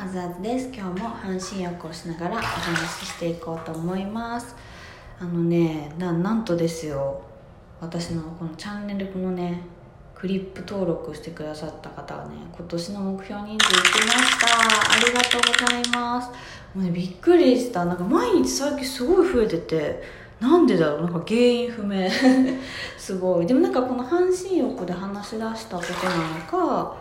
あずあずです。今日も半身浴をしながらお話ししていこうと思います。あのねななんとですよ。私のこのチャンネルのねクリップ登録してくださった方がね今年の目標人数いきました。ありがとうございます。もうねびっくりした。なんか毎日最近すごい増えててなんでだろう？なんか原因不明。すごい。でもなんかこの半身浴で話し出したことなのか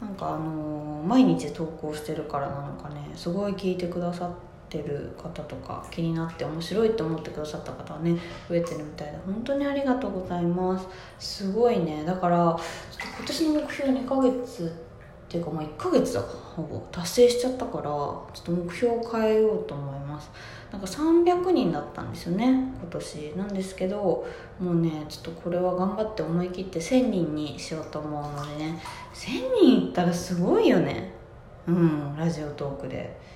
なんかあの、毎日投稿してるからなのかねすごい聞いてくださってる方とか気になって面白いって思ってくださった方はね増えてるみたいで本当にありがとうございます。すごいね。だからちょっと今年の目標2ヶ月っていうかまあ1ヶ月だほぼ達成しちゃったからちょっと目標を変えようと思います。なんか300人だったんですよね今年。なんですけどもうねちょっとこれは頑張って思い切って1000人にしようと思うのでね。1000人いったらすごいよね。うんラジオトークで。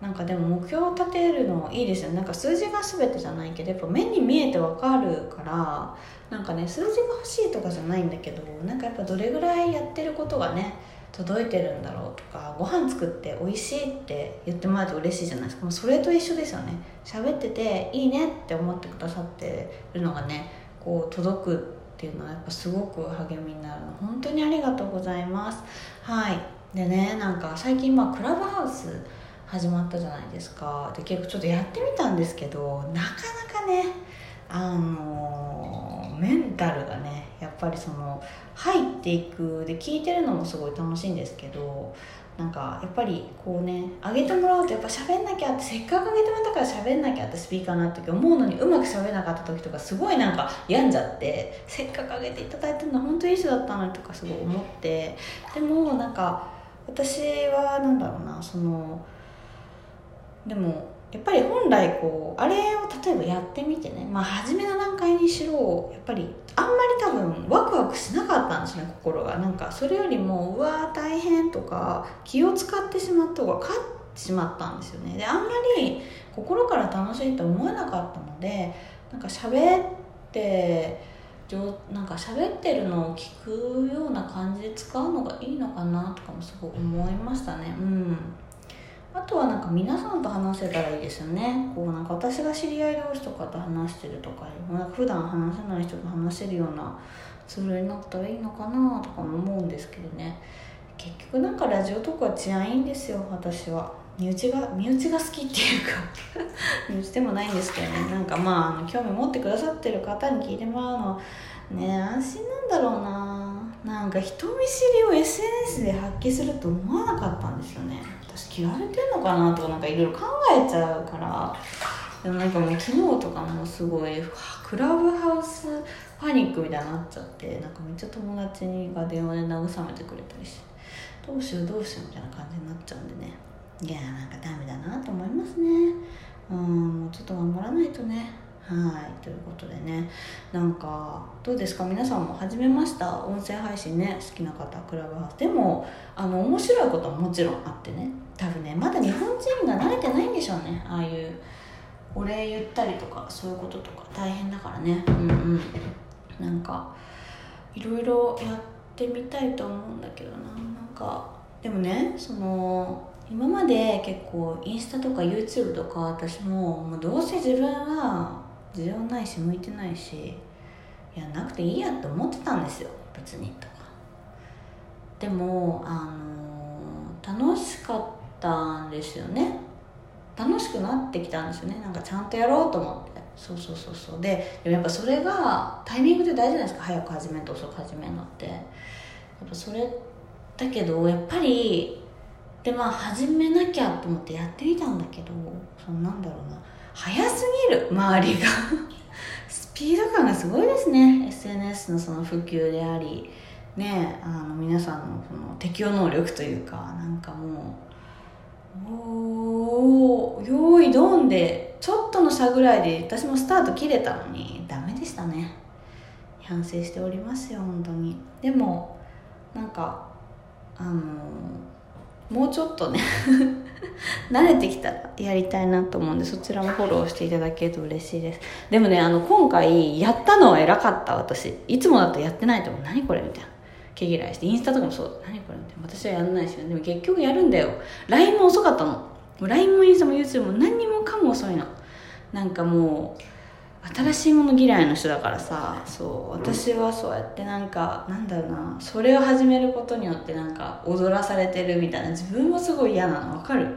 なんかでも目標を立てるのいいですよね。なんか数字が全てじゃないけどやっぱ目に見えてわかるからなんかね数字が欲しいとかじゃないんだけどなんかやっぱどれぐらいやってることがね届いてるんだろうとかご飯作って美味しいって言ってもらうと嬉しいじゃないですか。もうそれと一緒ですよね。喋ってていいねって思ってくださってるのがねこう届くっていうのはやっぱすごく励みになるの。本当にありがとうございます。はい。でねなんか最近まあクラブハウス始まったじゃないですか。で結構ちょっとやってみたんですけどなかなかねあのメンタルがねぱりその入っていくで聞いてるのもすごい楽しいんですけどなんかやっぱりこうね上げてもらうとやっぱ喋んなきゃってせっかく上げてもらったから喋んなきゃってスピーカーなった時思うのにうまく喋れなかった時とかすごいなんか病んじゃってせっかく上げていただいてるの本当にいい人だったのにとかすごい思ってでもなんか私はなんだろうなそのでもやっぱり本来こうあれを例えばやってみてねまあ初めの段階にしろやっぱりあんまり多分ワクワクしなかったんですね心が。なんかそれよりもうわー大変とか気を使ってしまった方が勝ってしまったんですよね。であんまり心から楽しいと思えなかったのでなんか喋ってなんか喋ってるのを聞くような感じで使うのがいいのかなとかもすごい思いましたね。うん。あとはなんか皆さんと話せたらいいですよね。こうなんか私が知り合い同士とかと話してるとかなんか普段話せない人と話せるようなツールになったらいいのかなとかも思うんですけどね。結局なんかラジオとかは治安いいんですよ私は。身内が身内が好きっていうか。身内でもないんですけどね。なんかまあ興味持ってくださってる方に聞いてもらうのね安心なんだろうな。なんか人見知りを SNS で発揮すると思わなかったんですよね。私嫌われてんのかなとかなんかいろいろ考えちゃうから。でもなんかもう昨日とかもすごいクラブハウスパニックみたいになっちゃってなんかめっちゃ友達が電話で慰めてくれたりして。どうしようどうしようみたいな感じになっちゃうんでね。いやなんかダメだなと思いますね。うんもうちょっと頑張らないとね。はいということでね。なんかどうですか？皆さんも始めました？音声配信ね好きな方クラブハウス。でもあの面白いことももちろんあってね。多分ねまだ日本人が慣れてないんでしょうね。ああいうお礼言ったりとかそういうこととか。大変だからね。うんうん。なんかいろいろやってみたいと思うんだけどな。なんかでもねその今まで結構インスタとか YouTube とか私ももうどうせ自分は需要ないし向いてないしいやなくていいやって思ってたんですよ。別にとか。でもあの楽しかったんですよね。楽しくなってきたんですよね。なんかちゃんとやろうと思って。そうそうそうそう。ででもやっぱそれがタイミングで大事じゃないですか。早く始めると遅く始めるのって。やっぱそれだけどやっぱりでまあ始めなきゃと思ってやってみたんだけどそのなんだろうな。早すぎる周りが。スピード感がすごいですね。SNS のその普及でありねあの皆さんのその適応能力というかなんかもうおお用意ドンでちょっとの差ぐらいで私もスタート切れたのにダメでしたね。反省しておりますよ本当に。でもなんかあのもうちょっとね。慣れてきたらやりたいなと思うんでそちらもフォローしていただけると嬉しいです。でもねあの今回やったのは偉かった私。いつもだとやってないと思う。何これみたいな。毛嫌いしてインスタとかもそう。何これって私はやんないしでも結局やるんだよ。LINE も遅かったの。LINE もインスタも YouTube も何にもかも遅いの。なんかもう新しいもの嫌いの人だからさ。そう。私はそうやってなんかなんだろうな。それを始めることによってなんか踊らされてるみたいな。自分もすごい嫌なの。分かる？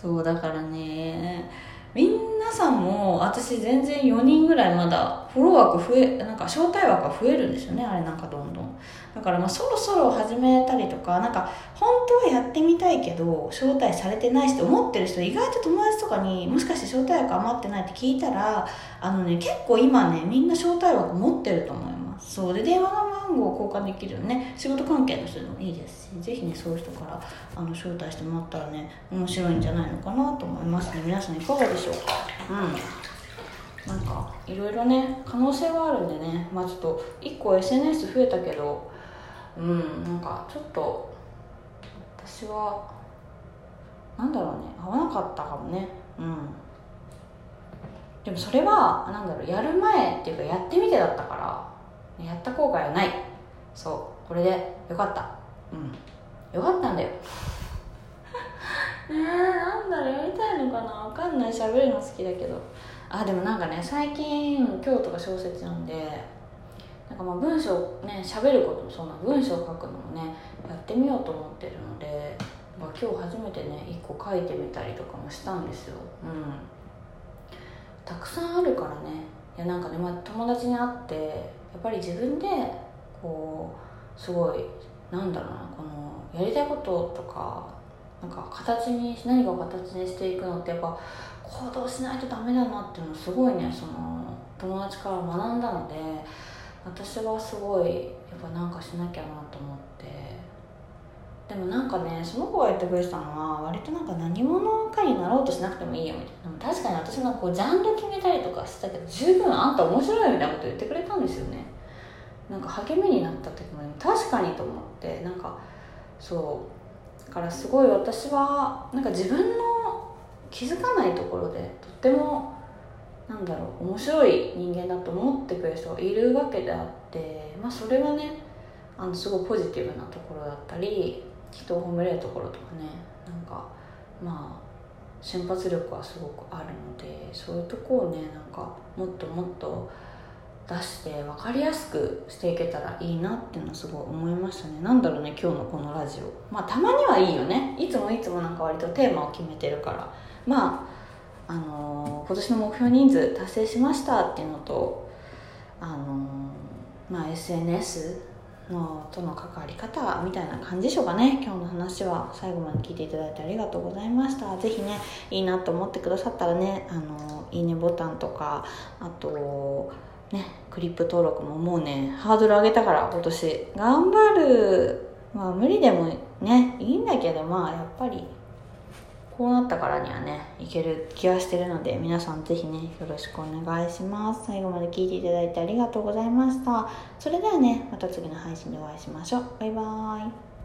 そうだからね皆さんも私全然4人ぐらいまだフォロー枠増えなんか招待枠が増えるんですよねあれなんかどんどん。だからまあそろそろ始めたりとかなんか本当はやってみたいけど招待されてないしって思ってる人意外と友達とかにもしかして招待枠余ってないって聞いたらあのね結構今ねみんな招待枠持ってると思います。そう。で電話番号交換できるよね。仕事関係の人でもいいですしぜひねそういう人からあの招待してもらったらね面白いんじゃないのかなと思いますね。皆さんいかがでしょうか？うん。なんかいろいろね可能性はあるんでね。まあちょっと1個 SNS 増えたけどうんなんかちょっと私はなんだろうね。合わなかったかもね。うん。でもそれはなんだろうやる前っていうかやってみてだったから。やった後悔はない。そう。これでよかった。うん。よかったんだよ。ねえなんだろうやりたいのかな。わかんない。喋るの好きだけど。あでもなんかね最近今日とか小説読んでなんかまあ文章ね喋ることもそうな文章を書くのもねやってみようと思ってるので、まあ、今日初めてね1個書いてみたりとかもしたんですよ。うん。たくさんあるからね。やなんかね、まあ、友達に会ってやっぱり自分でこうすごいなんだろうなこのやりたいこととかなんか形に何かを形にしていくのってやっぱ行動しないとダメだなっていうのすごいねその友達から学んだので私はすごいやっぱなんかしなきゃなと思って。でもなんかねその子が言ってくれてたのは割となんか何者かになろうとしなくてもいいよみたいな。確かに私もこうジャンル決めたりとかしてたけど十分あんた面白いみたいなこと言ってくれたんですよね。なんか励みになった時も。確かにと思ってなんかそうだからすごい私はなんか自分の気づかないところでとってもなんだろう面白い人間だと思ってくれる人がいるわけであってまあそれはねあのすごいポジティブなところだったり人を褒めれるところとかねなんかまあ瞬発力はすごくあるのでそういうとこをねなんかもっともっと出して分かりやすくしていけたらいいなっていうのはすごい思いましたね。なんだろうね今日のこのラジオ。まあたまにはいいよね。いつもいつもなんか割とテーマを決めてるから。まああのー、今年の目標人数達成しましたっていうのとあのー、まあ SNS のとの関わり方みたいな感じでしょうかね。今日の話は。最後まで聞いていただいてありがとうございました。是非ねいいなと思ってくださったらねあのいいねボタンとかあとねクリップ登録ももうねハードル上げたから今年。頑張る。まあ無理でもねいいんだけどまあやっぱりこうなったからにはねいける気はしてるので皆さん是非ねよろしくお願いします。最後まで聞いていただいてありがとうございました。それではねまた次の配信でお会いしましょう。バイバーイ。